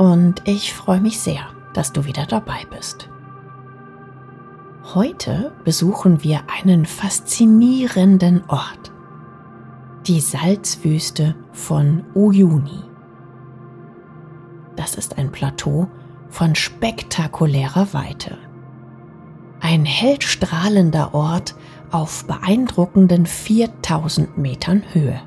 und ich freue mich sehr, dass du wieder dabei bist. Heute besuchen wir einen faszinierenden Ort. Die Salzwüste von Uyuni. Das ist ein Plateau von spektakulärer Weite. Ein hellstrahlender Ort auf beeindruckenden 4000 Metern Höhe.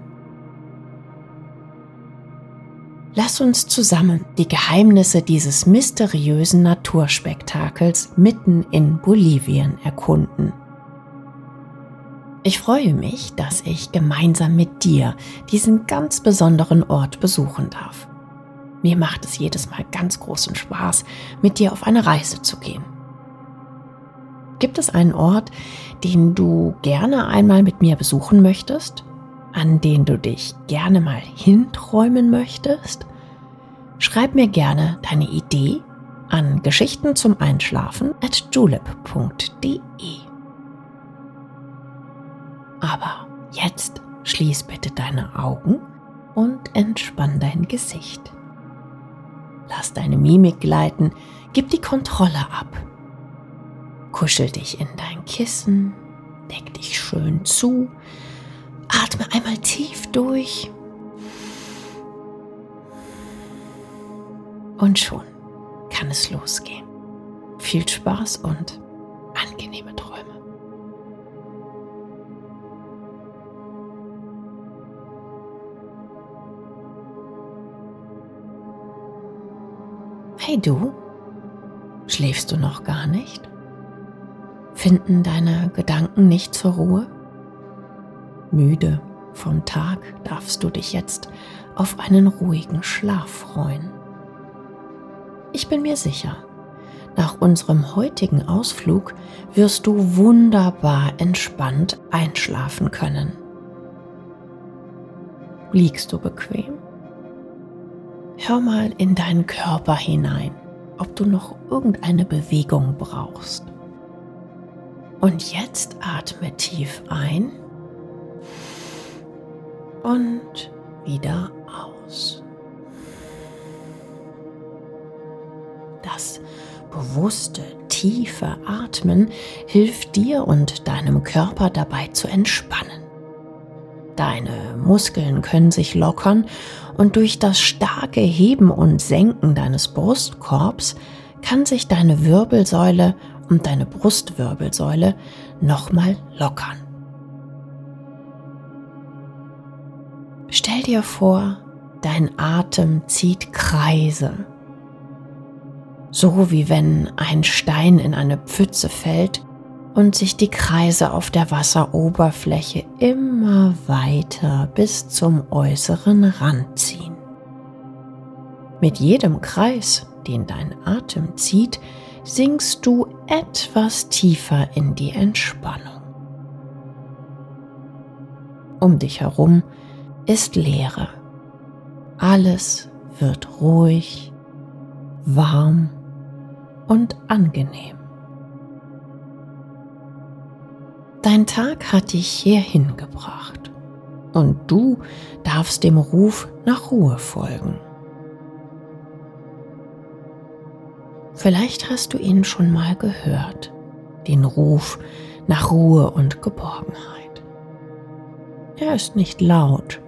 Lass uns zusammen die Geheimnisse dieses mysteriösen Naturspektakels mitten in Bolivien erkunden. Ich freue mich, dass ich gemeinsam mit dir diesen ganz besonderen Ort besuchen darf. Mir macht es jedes Mal ganz großen Spaß, mit dir auf eine Reise zu gehen. Gibt es einen Ort, den du gerne einmal mit mir besuchen möchtest? An den du dich gerne mal hinträumen möchtest? Schreib mir gerne deine Idee an Geschichten zum Einschlafen at julep.de. Aber jetzt schließ bitte deine Augen und entspann dein Gesicht. Lass deine Mimik gleiten, gib die Kontrolle ab. Kuschel dich in dein Kissen, deck dich schön zu, Atme einmal tief durch. Und schon kann es losgehen. Viel Spaß und angenehme Träume. Hey du, schläfst du noch gar nicht? Finden deine Gedanken nicht zur Ruhe? Müde vom Tag darfst du dich jetzt auf einen ruhigen Schlaf freuen. Ich bin mir sicher, nach unserem heutigen Ausflug wirst du wunderbar entspannt einschlafen können. Liegst du bequem? Hör mal in deinen Körper hinein, ob du noch irgendeine Bewegung brauchst. Und jetzt atme tief ein und wieder aus. Das bewusste, tiefe Atmen hilft dir und deinem Körper dabei zu entspannen. Deine Muskeln können sich lockern und durch das starke Heben und Senken deines Brustkorbs kann sich deine Wirbelsäule und deine Brustwirbelsäule nochmal lockern. Dir vor, dein Atem zieht Kreise. So wie wenn ein Stein in eine Pfütze fällt und sich die Kreise auf der Wasseroberfläche immer weiter bis zum äußeren Rand ziehen. Mit jedem Kreis, den dein Atem zieht, sinkst du etwas tiefer in die Entspannung. Um dich herum ist Leere. Alles wird ruhig, warm und angenehm. Dein Tag hat dich hierhin gebracht und du darfst dem Ruf nach Ruhe folgen. Vielleicht hast du ihn schon mal gehört, den Ruf nach Ruhe und Geborgenheit. Er ist nicht laut,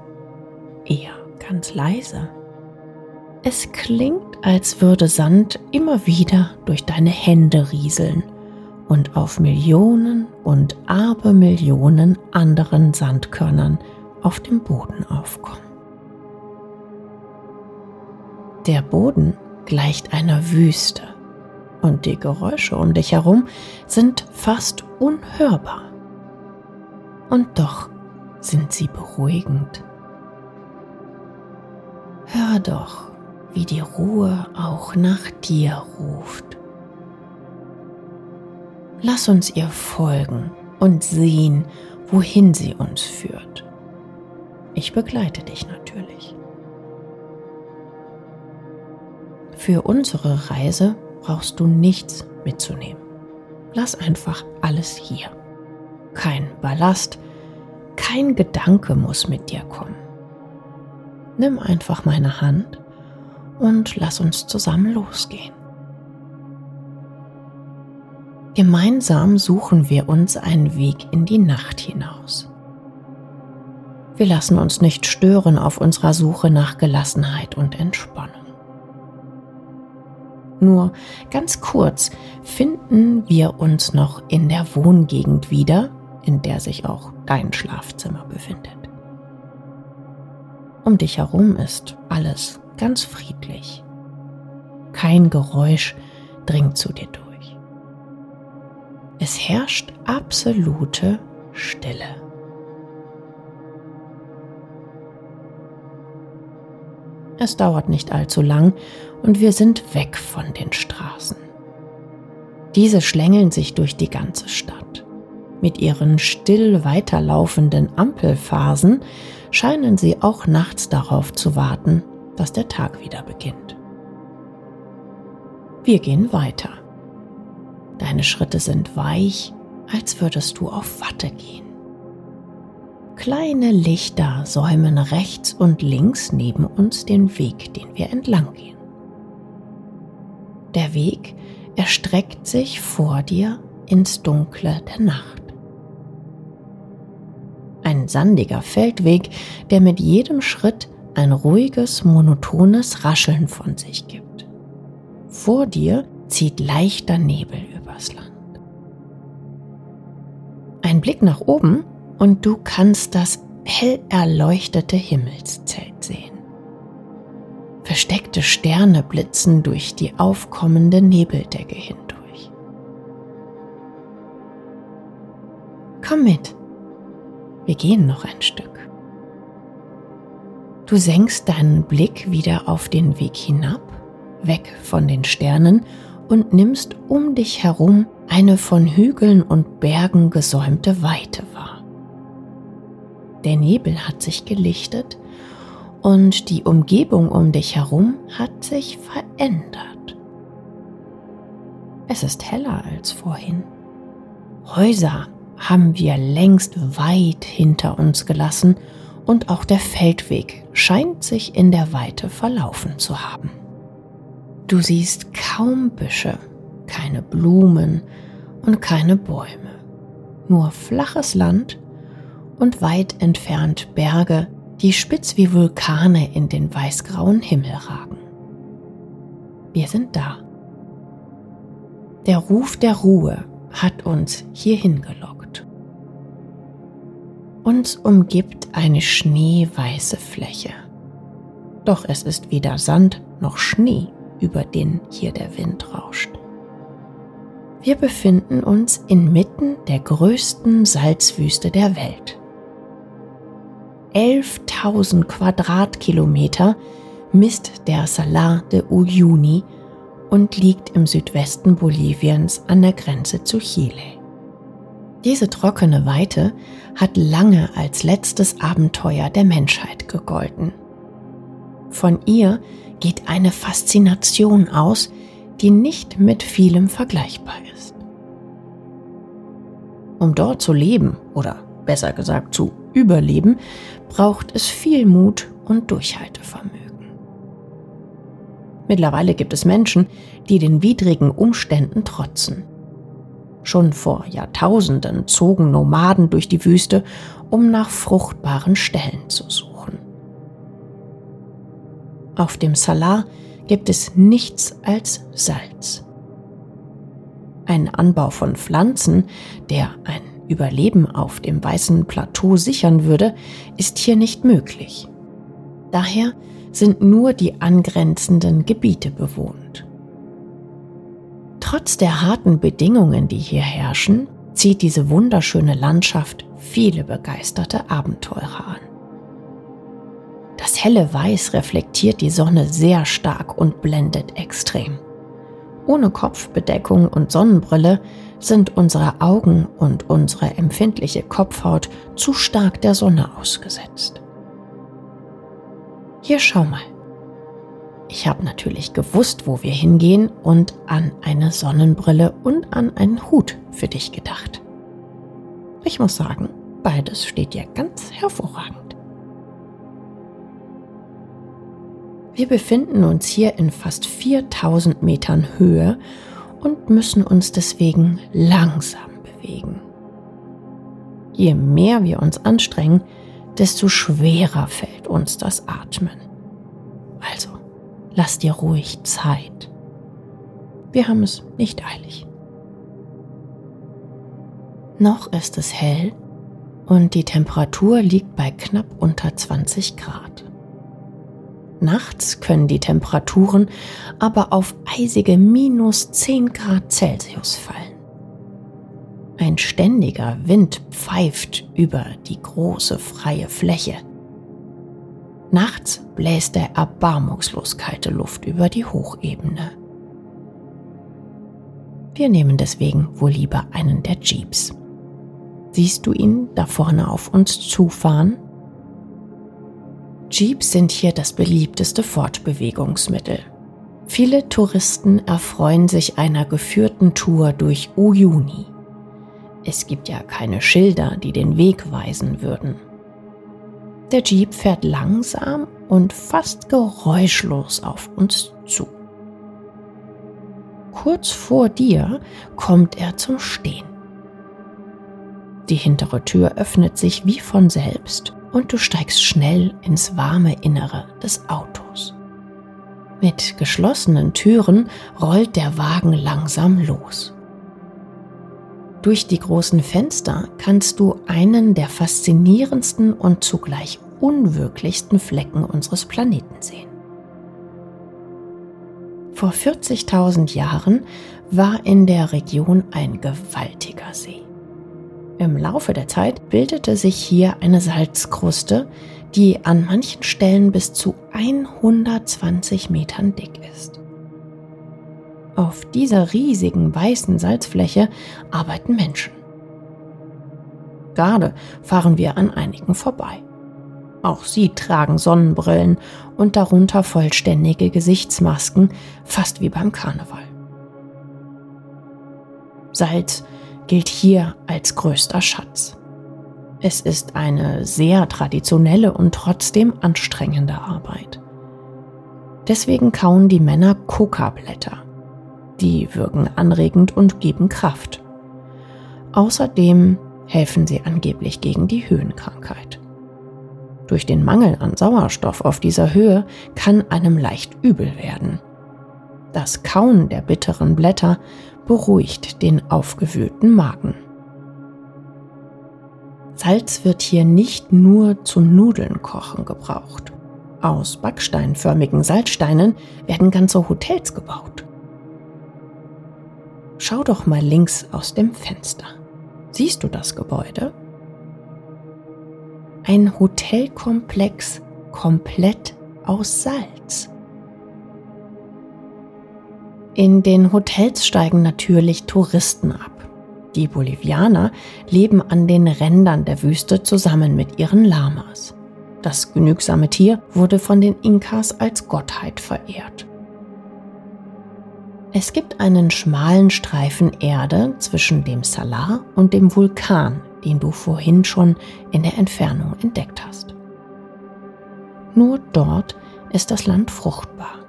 eher ganz leise. Es klingt, als würde Sand immer wieder durch deine Hände rieseln und auf Millionen und Abermillionen anderen Sandkörnern auf dem Boden aufkommen. Der Boden gleicht einer Wüste und die Geräusche um dich herum sind fast unhörbar. Und doch sind sie beruhigend. Hör doch, wie die Ruhe auch nach dir ruft. Lass uns ihr folgen und sehen, wohin sie uns führt. Ich begleite dich natürlich. Für unsere Reise brauchst du nichts mitzunehmen. Lass einfach alles hier. Kein Ballast, kein Gedanke muss mit dir kommen. Nimm einfach meine Hand und lass uns zusammen losgehen. Gemeinsam suchen wir uns einen Weg in die Nacht hinaus. Wir lassen uns nicht stören auf unserer Suche nach Gelassenheit und Entspannung. Nur ganz kurz finden wir uns noch in der Wohngegend wieder, in der sich auch dein Schlafzimmer befindet. Um dich herum ist alles ganz friedlich. Kein Geräusch dringt zu dir durch. Es herrscht absolute Stille. Es dauert nicht allzu lang und wir sind weg von den Straßen. Diese schlängeln sich durch die ganze Stadt. Mit ihren still weiterlaufenden Ampelphasen scheinen sie auch nachts darauf zu warten, dass der Tag wieder beginnt. Wir gehen weiter. Deine Schritte sind weich, als würdest du auf Watte gehen. Kleine Lichter säumen rechts und links neben uns den Weg, den wir entlang gehen. Der Weg erstreckt sich vor dir ins Dunkle der Nacht. Ein sandiger Feldweg, der mit jedem Schritt ein ruhiges, monotones Rascheln von sich gibt. Vor dir zieht leichter Nebel übers Land. Ein Blick nach oben und du kannst das hell erleuchtete Himmelszelt sehen. Versteckte Sterne blitzen durch die aufkommende Nebeldecke hindurch. Komm mit, wir gehen noch ein Stück. Du senkst deinen Blick wieder auf den Weg hinab, weg von den Sternen und nimmst um dich herum eine von Hügeln und Bergen gesäumte Weite wahr. Der Nebel hat sich gelichtet und die Umgebung um dich herum hat sich verändert. Es ist heller als vorhin. Häuser haben wir längst weit hinter uns gelassen und auch der Feldweg scheint sich in der Weite verlaufen zu haben. Du siehst kaum Büsche, keine Blumen und keine Bäume, nur flaches Land und weit entfernt Berge, die spitz wie Vulkane in den weißgrauen Himmel ragen. Wir sind da. Der Ruf der Ruhe hat uns hierhin gelockt. Uns umgibt eine schneeweiße Fläche. Doch es ist weder Sand noch Schnee über den hier der Wind rauscht. Wir befinden uns inmitten der größten Salzwüste der Welt. 11.000 Quadratkilometer misst der Salar de Uyuni und liegt im Südwesten Boliviens an der Grenze zu Chile. Diese trockene Weite hat lange als letztes Abenteuer der Menschheit gegolten. Von ihr geht eine Faszination aus, die nicht mit vielem vergleichbar ist. Um dort zu leben oder besser gesagt zu überleben, braucht es viel Mut und Durchhaltevermögen. Mittlerweile gibt es Menschen, die den widrigen Umständen trotzen. Schon vor Jahrtausenden zogen Nomaden durch die Wüste, um nach fruchtbaren Stellen zu suchen. Auf dem Salar gibt es nichts als Salz. Ein Anbau von Pflanzen, der ein Überleben auf dem weißen Plateau sichern würde, ist hier nicht möglich. Daher sind nur die angrenzenden Gebiete bewohnt. Trotz der harten Bedingungen, die hier herrschen, zieht diese wunderschöne Landschaft viele begeisterte Abenteurer an. Das helle Weiß reflektiert die Sonne sehr stark und blendet extrem. Ohne Kopfbedeckung und Sonnenbrille sind unsere Augen und unsere empfindliche Kopfhaut zu stark der Sonne ausgesetzt. Hier schau mal. Ich habe natürlich gewusst, wo wir hingehen und an eine Sonnenbrille und an einen Hut für dich gedacht. Ich muss sagen, beides steht dir ganz hervorragend. Wir befinden uns hier in fast 4000 Metern Höhe und müssen uns deswegen langsam bewegen. Je mehr wir uns anstrengen, desto schwerer fällt uns das Atmen. Also, lass dir ruhig Zeit. Wir haben es nicht eilig. Noch ist es hell und die Temperatur liegt bei knapp unter 20 Grad. Nachts können die Temperaturen aber auf eisige minus 10 Grad Celsius fallen. Ein ständiger Wind pfeift über die große freie Fläche. Nachts bläst er erbarmungslos kalte Luft über die Hochebene. Wir nehmen deswegen wohl lieber einen der Jeeps. Siehst du ihn da vorne auf uns zufahren? Jeeps sind hier das beliebteste Fortbewegungsmittel. Viele Touristen erfreuen sich einer geführten Tour durch Uyuni. Es gibt ja keine Schilder, die den Weg weisen würden. Der Jeep fährt langsam und fast geräuschlos auf uns zu. Kurz vor dir kommt er zum Stehen. Die hintere Tür öffnet sich wie von selbst und du steigst schnell ins warme Innere des Autos. Mit geschlossenen Türen rollt der Wagen langsam los. Durch die großen Fenster kannst du einen der faszinierendsten und zugleich unwirklichsten Flecken unseres Planeten sehen. Vor 40.000 Jahren war in der Region ein gewaltiger See. Im Laufe der Zeit bildete sich hier eine Salzkruste, die an manchen Stellen bis zu 120 Metern dick ist. Auf dieser riesigen weißen Salzfläche arbeiten Menschen. Gerade fahren wir an einigen vorbei. Auch sie tragen Sonnenbrillen und darunter vollständige Gesichtsmasken, fast wie beim Karneval. Salz gilt hier als größter Schatz. Es ist eine sehr traditionelle und trotzdem anstrengende Arbeit. Deswegen kauen die Männer Coca-Blätter. Die wirken anregend und geben Kraft. Außerdem helfen sie angeblich gegen die Höhenkrankheit. Durch den Mangel an Sauerstoff auf dieser Höhe kann einem leicht übel werden. Das Kauen der bitteren Blätter beruhigt den aufgewühlten Magen. Salz wird hier nicht nur zu Nudeln kochen gebraucht. Aus backsteinförmigen Salzsteinen werden ganze Hotels gebaut. Schau doch mal links aus dem Fenster. Siehst du das Gebäude? Ein Hotelkomplex komplett aus Salz. In den Hotels steigen natürlich Touristen ab. Die Bolivianer leben an den Rändern der Wüste zusammen mit ihren Lamas. Das genügsame Tier wurde von den Inkas als Gottheit verehrt. Es gibt einen schmalen Streifen Erde zwischen dem Salar und dem Vulkan, den du vorhin schon in der Entfernung entdeckt hast. Nur dort ist das Land fruchtbar.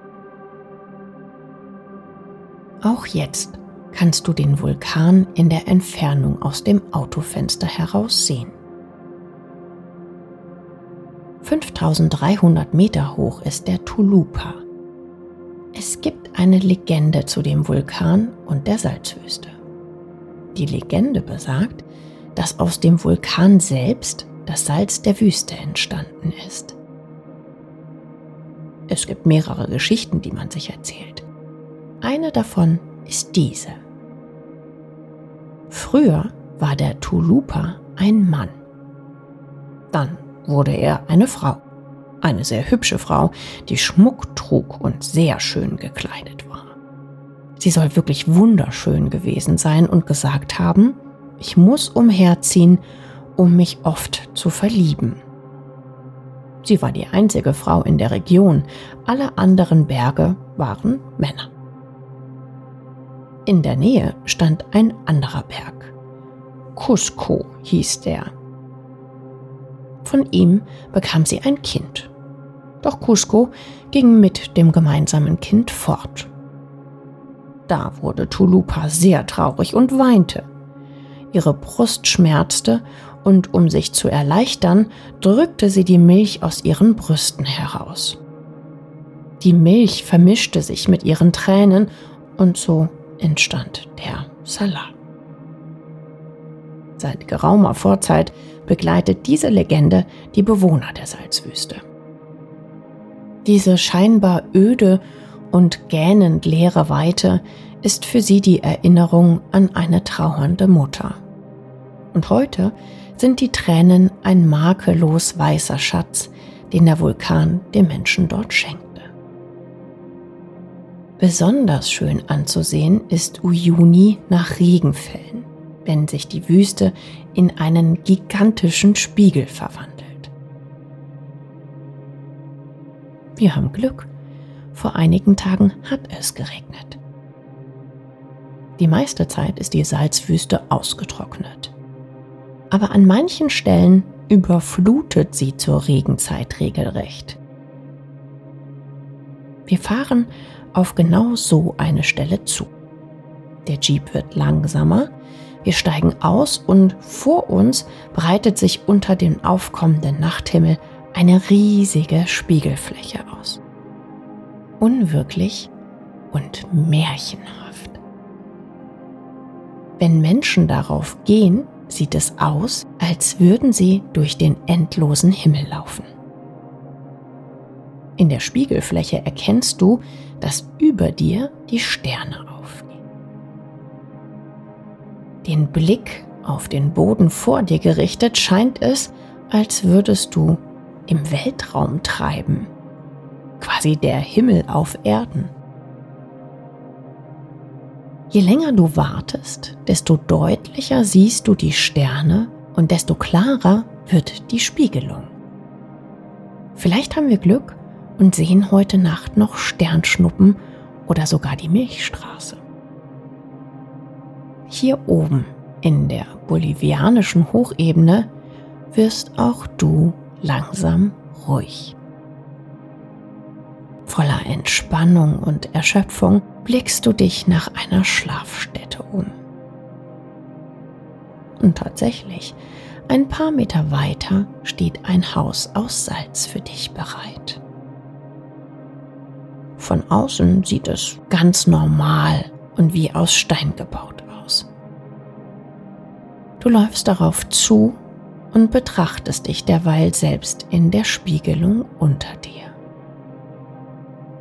Auch jetzt kannst du den Vulkan in der Entfernung aus dem Autofenster heraus sehen. 5300 Meter hoch ist der Tulupa. Es gibt eine Legende zu dem Vulkan und der Salzwüste. Die Legende besagt, dass aus dem Vulkan selbst das Salz der Wüste entstanden ist. Es gibt mehrere Geschichten, die man sich erzählt. Eine davon ist diese. Früher war der Tulupa ein Mann. Dann wurde er eine Frau. Eine sehr hübsche Frau, die Schmuck trug und sehr schön gekleidet war. Sie soll wirklich wunderschön gewesen sein und gesagt haben, ich muss umherziehen, um mich oft zu verlieben. Sie war die einzige Frau in der Region, alle anderen Berge waren Männer. In der Nähe stand ein anderer Berg. Cusco hieß der. Von ihm bekam sie ein Kind. Doch Cusco ging mit dem gemeinsamen Kind fort. Da wurde Tulupa sehr traurig und weinte. Ihre Brust schmerzte und um sich zu erleichtern, drückte sie die Milch aus ihren Brüsten heraus. Die Milch vermischte sich mit ihren Tränen und so entstand der Salat. Seit geraumer Vorzeit begleitet diese Legende die Bewohner der Salzwüste. Diese scheinbar öde und gähnend leere Weite ist für sie die Erinnerung an eine trauernde Mutter. Und heute sind die Tränen ein makellos weißer Schatz, den der Vulkan dem Menschen dort schenkte. Besonders schön anzusehen ist Uyuni nach Regenfällen, wenn sich die Wüste in einen gigantischen Spiegel verwandelt. Wir haben Glück. Vor einigen Tagen hat es geregnet. Die meiste Zeit ist die Salzwüste ausgetrocknet aber an manchen Stellen überflutet sie zur Regenzeit regelrecht. Wir fahren auf genau so eine Stelle zu. Der Jeep wird langsamer, wir steigen aus und vor uns breitet sich unter dem aufkommenden Nachthimmel eine riesige Spiegelfläche aus. Unwirklich und märchenhaft. Wenn Menschen darauf gehen, sieht es aus, als würden sie durch den endlosen Himmel laufen. In der Spiegelfläche erkennst du, dass über dir die Sterne aufgehen. Den Blick auf den Boden vor dir gerichtet scheint es, als würdest du im Weltraum treiben, quasi der Himmel auf Erden. Je länger du wartest, desto deutlicher siehst du die Sterne und desto klarer wird die Spiegelung. Vielleicht haben wir Glück und sehen heute Nacht noch Sternschnuppen oder sogar die Milchstraße. Hier oben in der bolivianischen Hochebene wirst auch du langsam ruhig. Voller Entspannung und Erschöpfung blickst du dich nach einer Schlafstätte um. Und tatsächlich, ein paar Meter weiter steht ein Haus aus Salz für dich bereit. Von außen sieht es ganz normal und wie aus Stein gebaut aus. Du läufst darauf zu und betrachtest dich derweil selbst in der Spiegelung unter dir.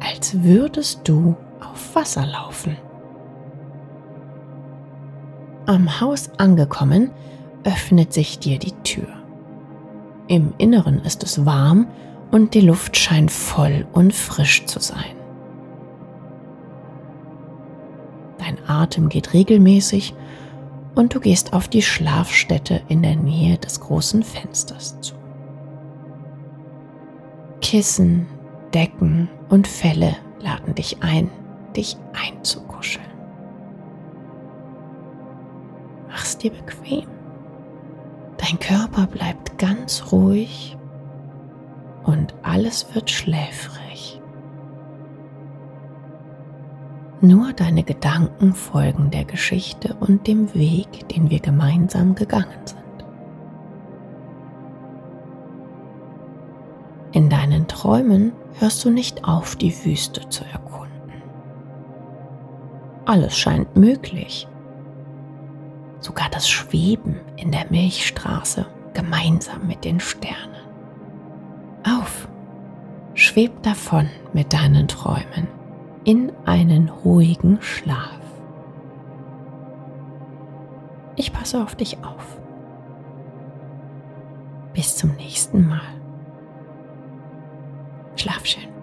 Als würdest du auf Wasser laufen. Am Haus angekommen, öffnet sich dir die Tür. Im Inneren ist es warm und die Luft scheint voll und frisch zu sein. Dein Atem geht regelmäßig und du gehst auf die Schlafstätte in der Nähe des großen Fensters zu. Kissen, Decken und Felle laden dich ein, dich einzukuscheln. Mach's dir bequem. Dein Körper bleibt ganz ruhig und alles wird schläfrig. Nur deine Gedanken folgen der Geschichte und dem Weg, den wir gemeinsam gegangen sind. In deinen Träumen hörst du nicht auf, die Wüste zu erkunden. Alles scheint möglich. Sogar das Schweben in der Milchstraße gemeinsam mit den Sternen. Auf, schweb davon mit deinen Träumen in einen ruhigen Schlaf. Ich passe auf dich auf. Bis zum nächsten Mal. Schlaf schön.